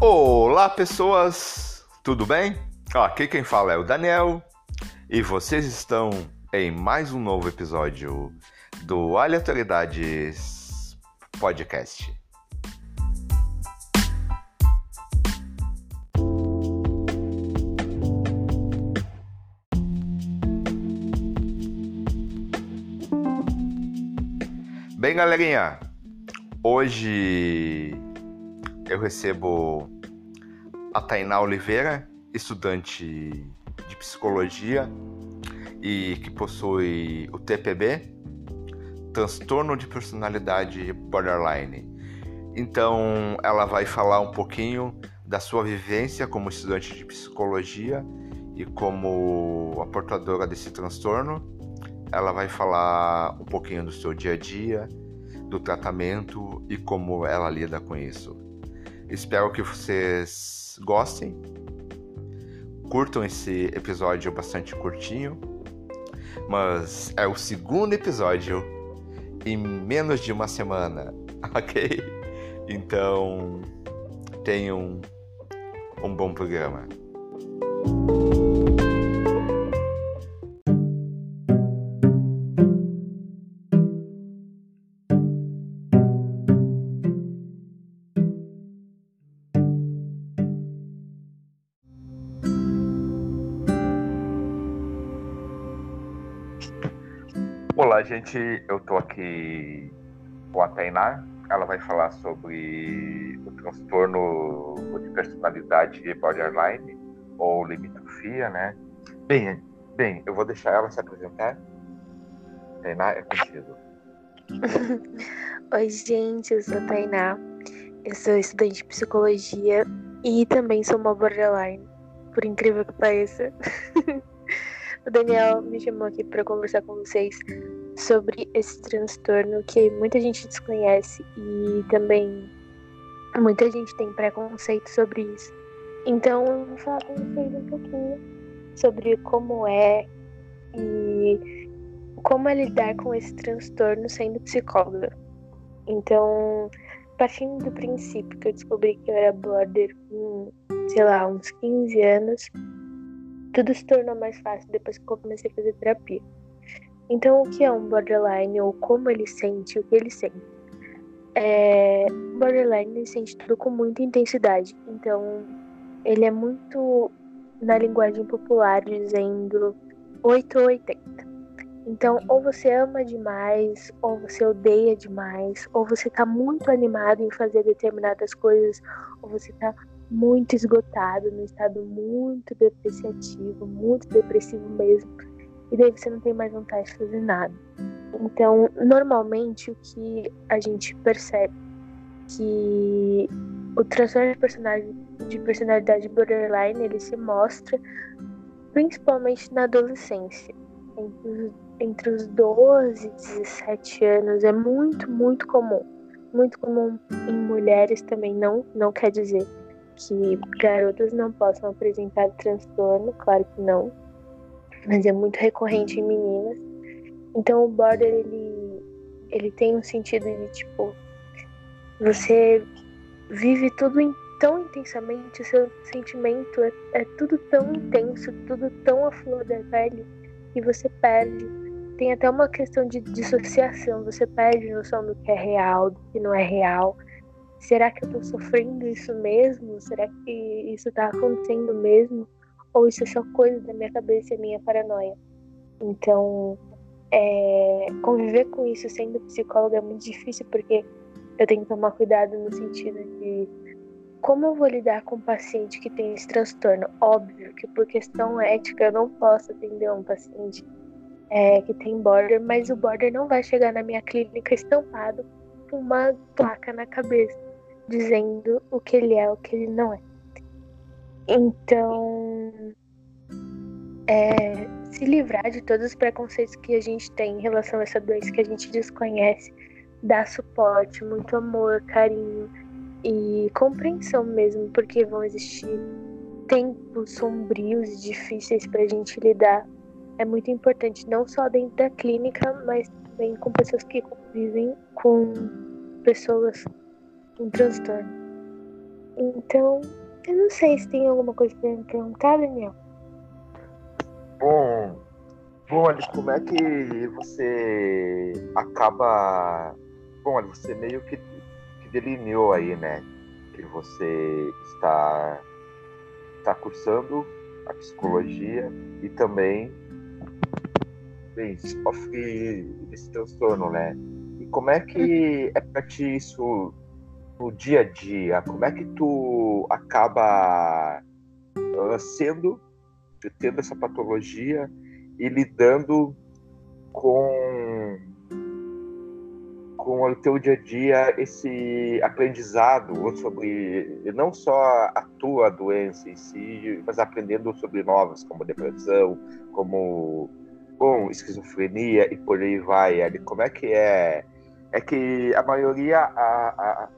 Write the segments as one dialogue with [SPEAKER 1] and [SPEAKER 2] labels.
[SPEAKER 1] Olá, pessoas! Tudo bem? Aqui quem fala é o Daniel e vocês estão em mais um novo episódio do Aleatoriedades Podcast. Bem, galerinha, hoje eu recebo a Tainá Oliveira, estudante de psicologia e que possui o TPB, transtorno de personalidade borderline. Então, ela vai falar um pouquinho da sua vivência como estudante de psicologia e como a portadora desse transtorno. Ela vai falar um pouquinho do seu dia a dia, do tratamento e como ela lida com isso. Espero que vocês gostem. Curtam esse episódio bastante curtinho. Mas é o segundo episódio em menos de uma semana, ok? Então tenham um bom programa. Gente. Eu tô aqui com a Tainá. Ela vai falar sobre o transtorno de personalidade borderline ou limitrofia, né? Bem, bem, eu vou deixar ela se apresentar. Tainá, é contigo.
[SPEAKER 2] Oi, gente. Eu sou a Tainá. Eu sou estudante de psicologia e também sou uma borderline, por incrível que pareça. O Daniel me chamou aqui para conversar com vocês sobre esse transtorno que muita gente desconhece e também muita gente tem preconceito sobre isso. Então eu vou falar com vocês um pouquinho sobre como é e como é lidar com esse transtorno sendo psicóloga. Então, partindo do princípio que eu descobri que eu era border com, sei lá, uns 15 anos, tudo se tornou mais fácil depois que eu comecei a fazer terapia. Então, o que é um borderline ou como ele sente, o que ele sente? É, borderline sente tudo com muita intensidade. Então, ele é muito na linguagem popular dizendo 8 ou 80. Então, ou você ama demais, ou você odeia demais, ou você tá muito animado em fazer determinadas coisas, ou você tá muito esgotado, num estado muito depreciativo, muito depressivo mesmo, e daí você não tem mais vontade de fazer nada. Então, normalmente o que a gente percebe que o transtorno de personalidade, de personalidade borderline ele se mostra principalmente na adolescência, entre os, entre os 12 e 17 anos, é muito, muito comum. Muito comum em mulheres também, não, não quer dizer que garotas não possam apresentar transtorno, claro que não, mas é muito recorrente em meninas. Então o border ele ele tem um sentido de tipo você vive tudo tão intensamente, o seu sentimento é, é tudo tão intenso, tudo tão à flor da pele que você perde. Tem até uma questão de dissociação, você perde noção do que é real, do que não é real será que eu tô sofrendo isso mesmo? Será que isso tá acontecendo mesmo? Ou isso só coisa da minha cabeça e minha paranoia? Então, é, conviver com isso sendo psicóloga é muito difícil porque eu tenho que tomar cuidado no sentido de como eu vou lidar com um paciente que tem esse transtorno? Óbvio que por questão ética eu não posso atender um paciente é, que tem border, mas o border não vai chegar na minha clínica estampado com uma placa na cabeça dizendo o que ele é, o que ele não é. Então, é, se livrar de todos os preconceitos que a gente tem em relação a essa doença que a gente desconhece, dar suporte, muito amor, carinho e compreensão mesmo, porque vão existir tempos sombrios e difíceis para a gente lidar. É muito importante, não só dentro da clínica, mas também com pessoas que convivem com pessoas um transtorno. Então, eu não sei se tem alguma coisa pra me perguntar, Daniel.
[SPEAKER 3] Bom, bom, Alice, como é que você acaba. Bom, Alice, você meio que, que delineou aí, né? Que você está, está cursando a psicologia e também bem, sofre desse transtorno, né? E como é que é pra ti isso no dia a dia? Como é que tu acaba uh, sendo, tendo essa patologia e lidando com com o teu dia a dia esse aprendizado sobre não só a tua doença em si, mas aprendendo sobre novas, como depressão, como bom, esquizofrenia e por aí vai. Ali, como é que é? É que a maioria a, a,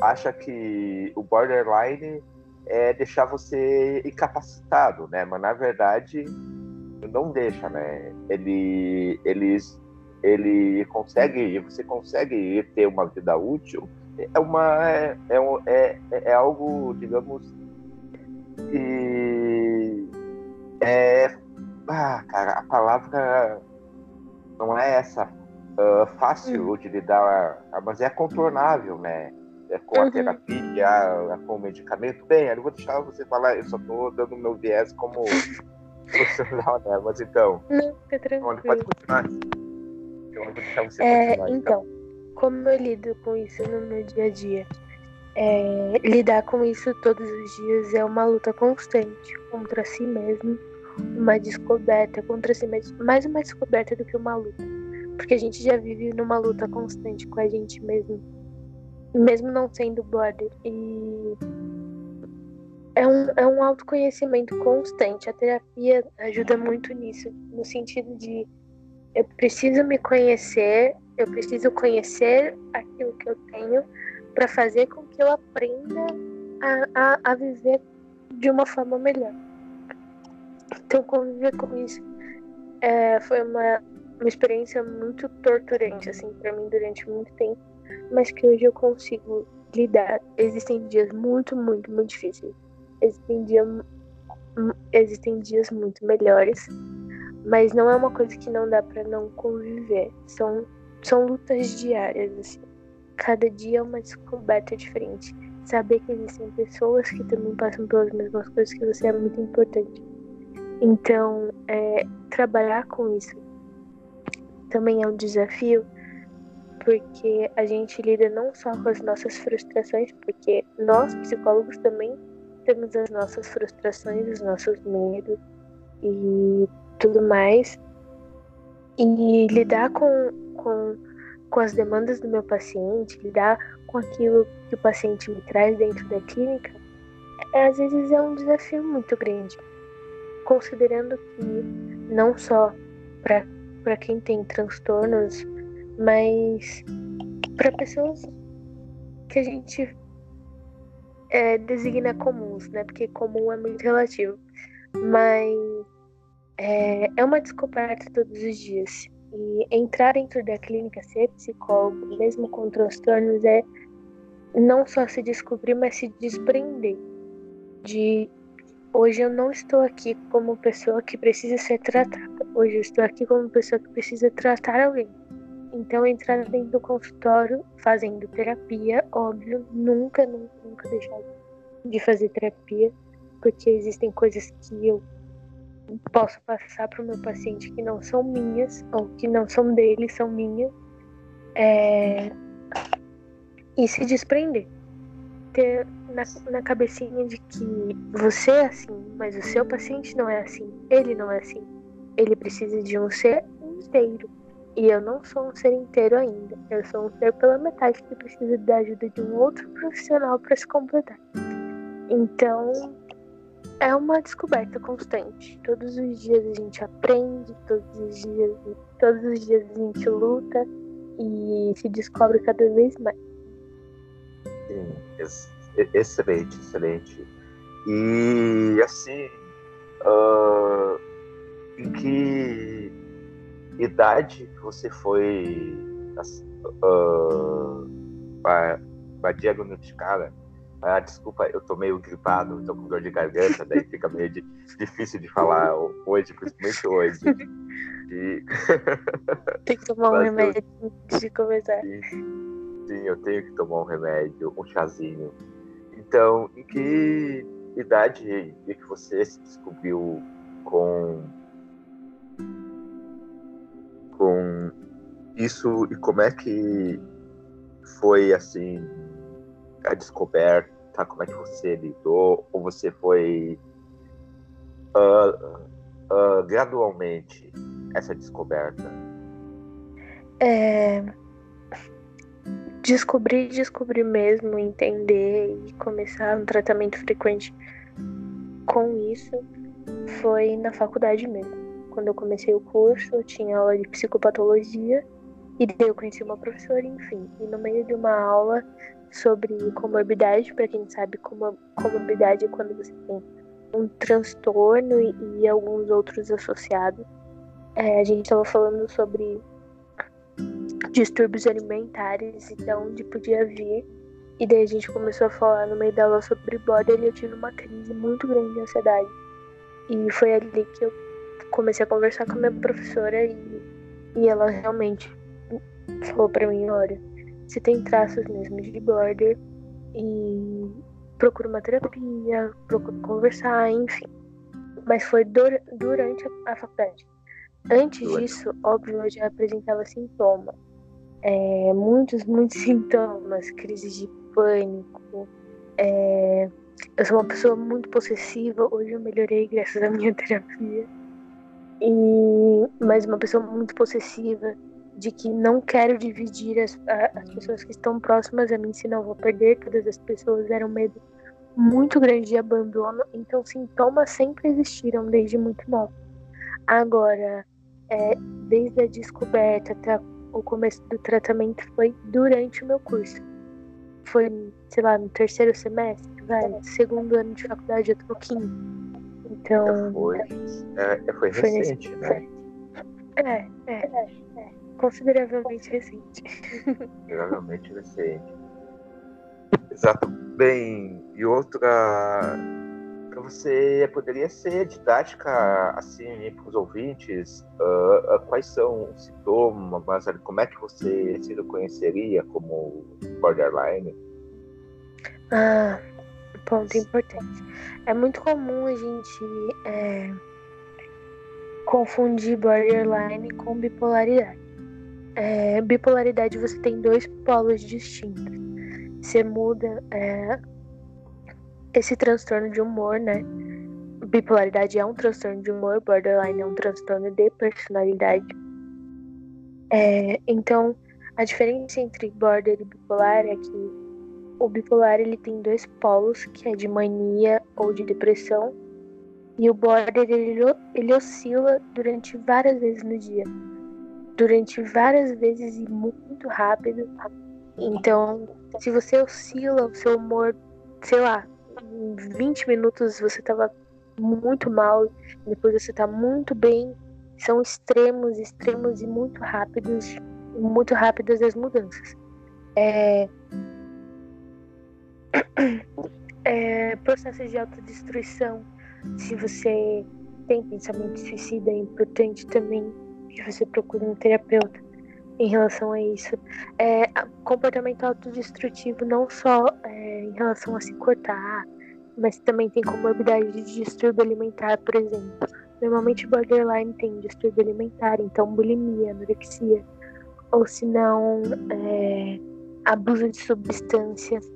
[SPEAKER 3] acha que o borderline é deixar você incapacitado, né? Mas na verdade não deixa, né? Ele, eles ele consegue, você consegue ter uma vida útil, é uma é, é, é, é algo, digamos, que é ah, cara, a palavra não é essa uh, fácil uhum. de lidar, mas é contornável, né? É com a uhum. terapia, com o medicamento. Bem, eu não vou deixar você falar, eu só tô dando meu viés como profissional, né? Mas então.
[SPEAKER 2] Não, fica tranquilo.
[SPEAKER 3] Pode continuar.
[SPEAKER 2] É, então, como eu lido com isso no meu dia a dia? É, lidar com isso todos os dias é uma luta constante contra si mesmo, uma descoberta contra si mesmo, mais uma descoberta do que uma luta, porque a gente já vive numa luta constante com a gente mesmo, mesmo não sendo border, e é um, é um autoconhecimento constante. A terapia ajuda muito nisso, no sentido de eu preciso me conhecer, eu preciso conhecer aquilo que eu tenho para fazer com que eu aprenda a, a, a, viver de uma forma melhor. Então, conviver com isso é, foi uma, uma experiência muito torturante, assim, para mim durante muito tempo, mas que hoje eu consigo lidar. Existem dias muito, muito, muito difíceis. Existem, dia, existem dias muito melhores mas não é uma coisa que não dá para não conviver. São, são lutas diárias, assim. Cada dia é uma descoberta diferente. Saber que existem pessoas que também passam pelas mesmas coisas que você é muito importante. Então, é, trabalhar com isso também é um desafio, porque a gente lida não só com as nossas frustrações, porque nós, psicólogos, também temos as nossas frustrações, os nossos medos, e tudo mais. E lidar com, com, com as demandas do meu paciente, lidar com aquilo que o paciente me traz dentro da clínica, é, às vezes é um desafio muito grande. Considerando que não só para quem tem transtornos, mas para pessoas que a gente é, designa comuns, né? Porque comum é muito relativo. Mas é, é uma descoberta todos os dias. E entrar dentro da clínica, ser psicólogo, mesmo com transtornos, é não só se descobrir, mas se desprender de hoje eu não estou aqui como pessoa que precisa ser tratada. Hoje eu estou aqui como pessoa que precisa tratar alguém. Então entrar dentro do consultório fazendo terapia, óbvio, nunca, nunca, nunca deixar de fazer terapia, porque existem coisas que eu posso passar para o meu paciente que não são minhas, ou que não são dele, são minhas, é... e se desprender. Ter na, na cabecinha de que você é assim, mas o seu paciente não é assim, ele não é assim. Ele precisa de um ser inteiro. E eu não sou um ser inteiro ainda. Eu sou um ser pela metade que precisa da ajuda de um outro profissional para se completar. Então, é uma descoberta constante. Todos os dias a gente aprende, todos os dias, todos os dias a gente luta e se descobre cada vez mais.
[SPEAKER 3] Sim, ex excelente, excelente. E assim, uh, em que idade você foi uh, diagnosticada Ah, desculpa, eu tô meio gripado, tô com dor de garganta, daí fica meio de, difícil de falar hoje, principalmente hoje.
[SPEAKER 2] E... Tem que tomar um remédio eu... antes de começar.
[SPEAKER 3] Sim, eu tenho que tomar um remédio, um chazinho. Então, em que idade que você se descobriu com isso e como é que foi assim a descoberta, como é que você lidou, ou você foi uh, uh, gradualmente essa descoberta?
[SPEAKER 2] É... Descobrir, descobrir mesmo, entender e começar um tratamento frequente com isso foi na faculdade mesmo. Quando eu comecei o curso, eu tinha aula de psicopatologia e daí eu conheci uma professora, enfim. E no meio de uma aula sobre comorbidade, para quem sabe, comorbidade é quando você tem um transtorno e, e alguns outros associados. É, a gente estava falando sobre distúrbios alimentares e de onde podia vir. E daí a gente começou a falar no meio dela sobre border e eu tive uma crise muito grande de ansiedade. E foi ali que eu comecei a conversar com a minha professora e, e ela realmente falou para mim, olha, se tem traços mesmo de border e procura uma terapia, procura conversar, enfim. Mas foi dur durante a, a faculdade. Antes disso, óbvio, eu já apresentava sintomas. É, muitos, muitos sintomas, crises de pânico. É, eu sou uma pessoa muito possessiva, hoje eu melhorei graças à minha terapia. E, mas uma pessoa muito possessiva, de que não quero dividir as, as pessoas que estão próximas a mim, senão vou perder todas as pessoas. Era um medo muito grande de abandono, então sintomas sempre existiram desde muito novo. Agora, é, desde a descoberta até o começo do tratamento foi durante o meu curso. Foi, sei lá, no terceiro semestre, vai, segundo ano de faculdade, eu tô no quinto. Então.
[SPEAKER 3] Foi, é, foi recente, foi nesse, né?
[SPEAKER 2] É, é, é, é. Consideravelmente recente.
[SPEAKER 3] Consideravelmente recente. Exato. Bem, e outra você poderia ser didática assim para os ouvintes uh, uh, quais são os sintomas como é que você se reconheceria como borderline
[SPEAKER 2] ah ponto importante é muito comum a gente é, confundir borderline com bipolaridade é, bipolaridade você tem dois polos distintos você muda é, esse transtorno de humor, né? Bipolaridade é um transtorno de humor, borderline é um transtorno de personalidade. É, então, a diferença entre border e bipolar é que o bipolar ele tem dois polos, que é de mania ou de depressão, e o border ele, ele oscila durante várias vezes no dia, durante várias vezes e muito rápido. Então, se você oscila o seu humor, sei lá, em 20 minutos você tava muito mal, depois você tá muito bem. São extremos, extremos e muito rápidos, muito rápidas as mudanças. É... É, processos de autodestruição. Se você tem pensamento suicida, é importante também que você procure um terapeuta em relação a isso. É, comportamento autodestrutivo não só é, em relação a se cortar, mas também tem comorbidade de distúrbio alimentar, por exemplo. Normalmente borderline tem distúrbio alimentar, então bulimia, anorexia, ou se não, é, abuso de substâncias,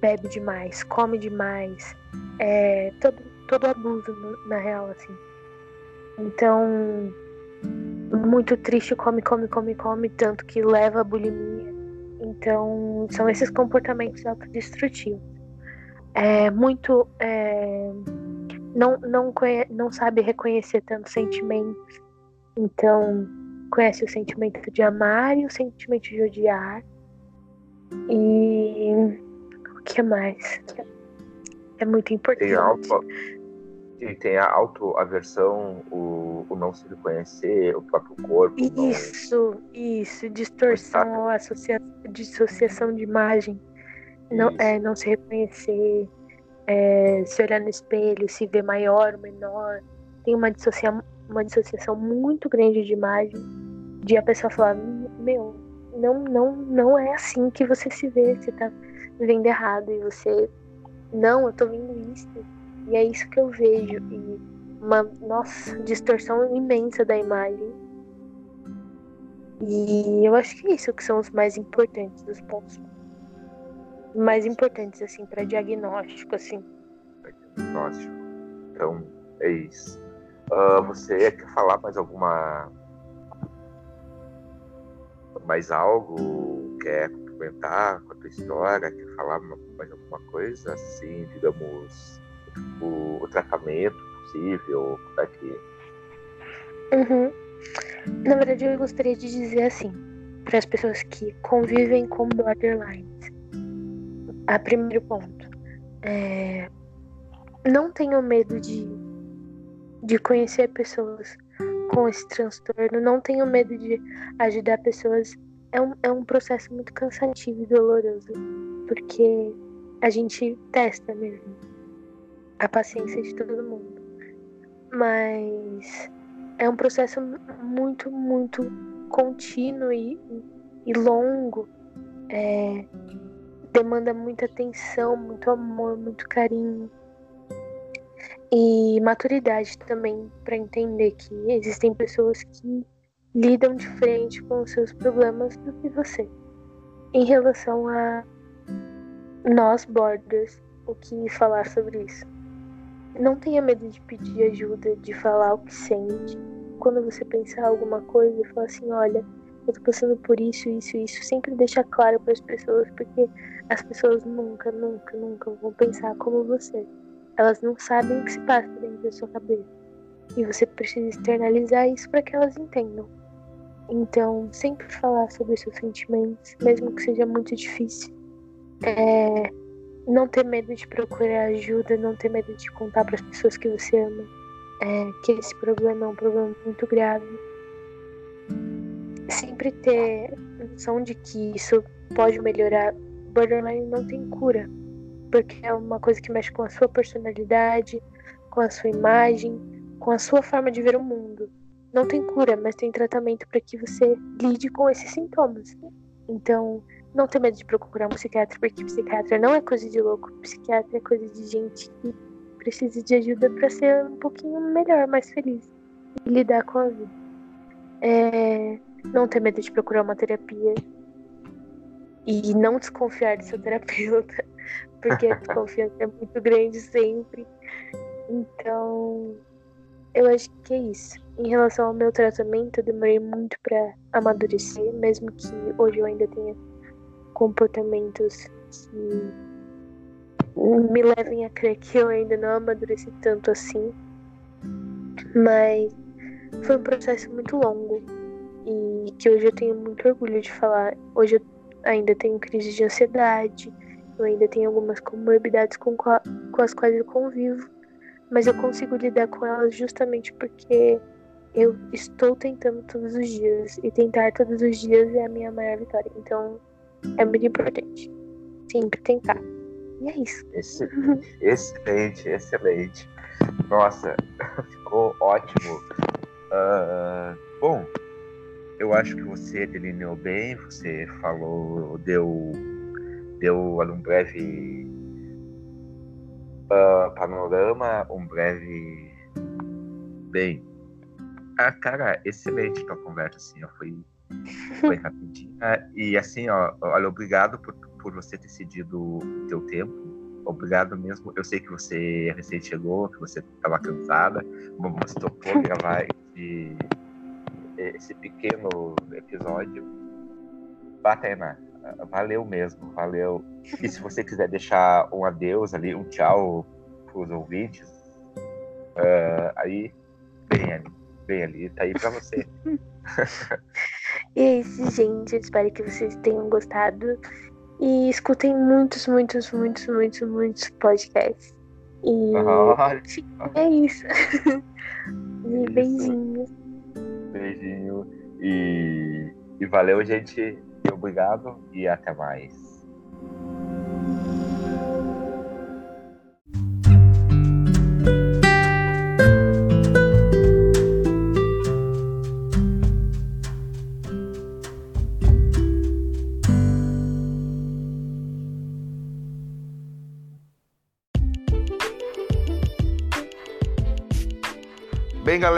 [SPEAKER 2] bebe demais, come demais, é, todo, todo abuso na real, assim. Então, muito triste, come, come, come, come, tanto que leva a bulimia. Então, são esses comportamentos autodestrutivos é muito é, não não conhe, não sabe reconhecer tantos sentimentos então conhece o sentimento de amar e o sentimento de odiar e que mais é muito importante.
[SPEAKER 3] tem e tem a autoaversão o, o não se reconhecer o próprio corpo
[SPEAKER 2] isso não... isso distorção associa, dissociação de imagem Não, é, não se reconhecer, é, se olhar no espelho, se ver maior, menor. Tem uma, dissocia uma dissociação muito grande de imagem, de a pessoa falar, meu, não, não, não é assim que você se vê, você tá vendo errado, e você, não, eu tô vendo isso, e é isso que eu vejo, e uma, nossa, distorção imensa da imagem. E eu acho que é isso que são os mais importantes, os pontos mais importantes, assim, para diagnóstico, assim.
[SPEAKER 3] Diagnóstico. Então, é isso. Uh, você quer falar mais alguma. Mais algo? Quer complementar com a tua história? Quer falar mais alguma coisa? Assim, digamos, o, o tratamento possível? Como é que.
[SPEAKER 2] Uhum. Na verdade, eu gostaria de dizer assim, para as pessoas que convivem com borderlines. A primeiro ponto, é, não tenham medo de, de conhecer pessoas com esse transtorno, não tenham medo de ajudar pessoas. É um, é um processo muito cansativo e doloroso, porque a gente testa mesmo a paciência de todo mundo. Mas é um processo muito, muito contínuo e, e longo. É, demanda muita atenção, muito amor, muito carinho. E maturidade também para entender que existem pessoas que lidam diferente com os seus problemas do que você. Em relação a nós, borders, o que falar sobre isso? Não tenha medo de pedir ajuda, de falar o que sente. Quando você pensar alguma coisa, fala assim: olha, eu tô passando por isso, isso, isso. Sempre deixa claro para as pessoas, porque as pessoas nunca, nunca, nunca vão pensar como você. Elas não sabem o que se passa dentro da sua cabeça. E você precisa externalizar isso para que elas entendam. Então, sempre falar sobre seus sentimentos, mesmo que seja muito difícil. É, não ter medo de procurar ajuda, não ter medo de contar para as pessoas que você ama é, que esse problema é um problema muito grave. Sempre ter noção de que isso pode melhorar. Borderline não tem cura, porque é uma coisa que mexe com a sua personalidade, com a sua imagem, com a sua forma de ver o mundo. Não tem cura, mas tem tratamento para que você lide com esses sintomas. Então, não ter medo de procurar um psiquiatra, porque psiquiatra não é coisa de louco, psiquiatra é coisa de gente que precisa de ajuda para ser um pouquinho melhor, mais feliz e lidar com a vida. É, não ter medo de procurar uma terapia e não desconfiar do seu terapeuta, porque a desconfiança é muito grande sempre. Então, eu acho que é isso. Em relação ao meu tratamento, eu demorei muito para amadurecer, mesmo que hoje eu ainda tenha comportamentos que me levem a crer que eu ainda não amadureci tanto assim. Mas foi um processo muito longo e que hoje eu tenho muito orgulho de falar. Hoje eu ainda tenho crise de ansiedade, eu ainda tenho algumas comorbidades com, com as quais eu convivo, mas eu consigo lidar com elas justamente porque eu estou tentando todos os dias e tentar todos os dias é a minha maior vitória. Então, é muito importante. Sempre tentar. E é isso.
[SPEAKER 3] Excelente, excelente. Nossa, ficou ótimo. Uh, bom, eu acho que você delineou bem, você falou, deu, deu um breve uh, panorama, um breve. Bem. Ah, cara, excelente tua conversa, assim, ó, foi foi rapidinho. e assim, ó, olha, obrigado por, por você ter cedido o teu tempo. Obrigado mesmo. Eu sei que você recém chegou, que você estava cansada, mas topou gravar esse, esse pequeno episódio. Batena, valeu mesmo, valeu. E se você quiser deixar um adeus ali, um tchau para os ouvintes, uh, aí, bem bem ali, tá aí para você.
[SPEAKER 2] E é isso, gente. Eu espero que vocês tenham gostado. E escutem muitos, muitos, muitos, muitos, muitos podcasts. E é isso. e isso. beijinhos.
[SPEAKER 3] Beijinho. E, e valeu, gente. E obrigado. E até mais.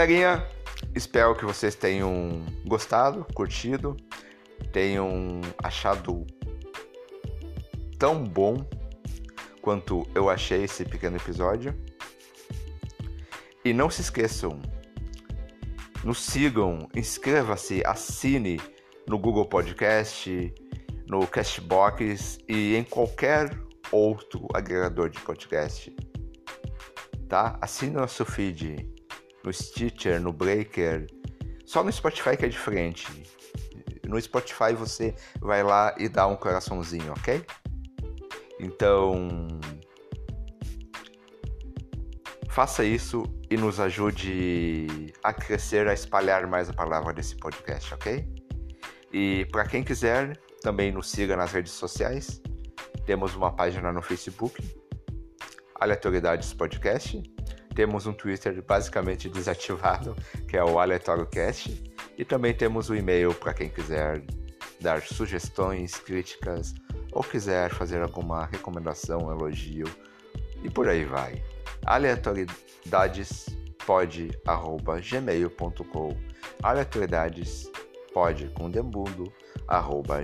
[SPEAKER 1] Galerinha, espero que vocês tenham gostado, curtido, tenham achado tão bom quanto eu achei esse pequeno episódio. E não se esqueçam, nos sigam, inscreva-se, assine no Google Podcast, no Castbox e em qualquer outro agregador de podcast. Tá? Assine nosso feed no Stitcher, no Breaker. Só no Spotify que é diferente. No Spotify você vai lá e dá um coraçãozinho, ok? Então, faça isso e nos ajude a crescer, a espalhar mais a palavra desse podcast, ok? E para quem quiser, também nos siga nas redes sociais. Temos uma página no Facebook, Aleatoriedades Podcast. Temos um Twitter basicamente desativado, que é o AleatórioCast. E também temos o um e-mail para quem quiser dar sugestões, críticas ou quiser fazer alguma recomendação, elogio e por aí vai. aleatoriedadespod@gmail.com aleatoriedadespod com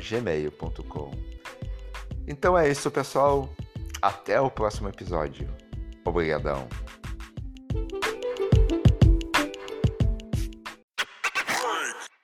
[SPEAKER 1] gmail.com Então é isso, pessoal. Até o próximo episódio. Obrigadão.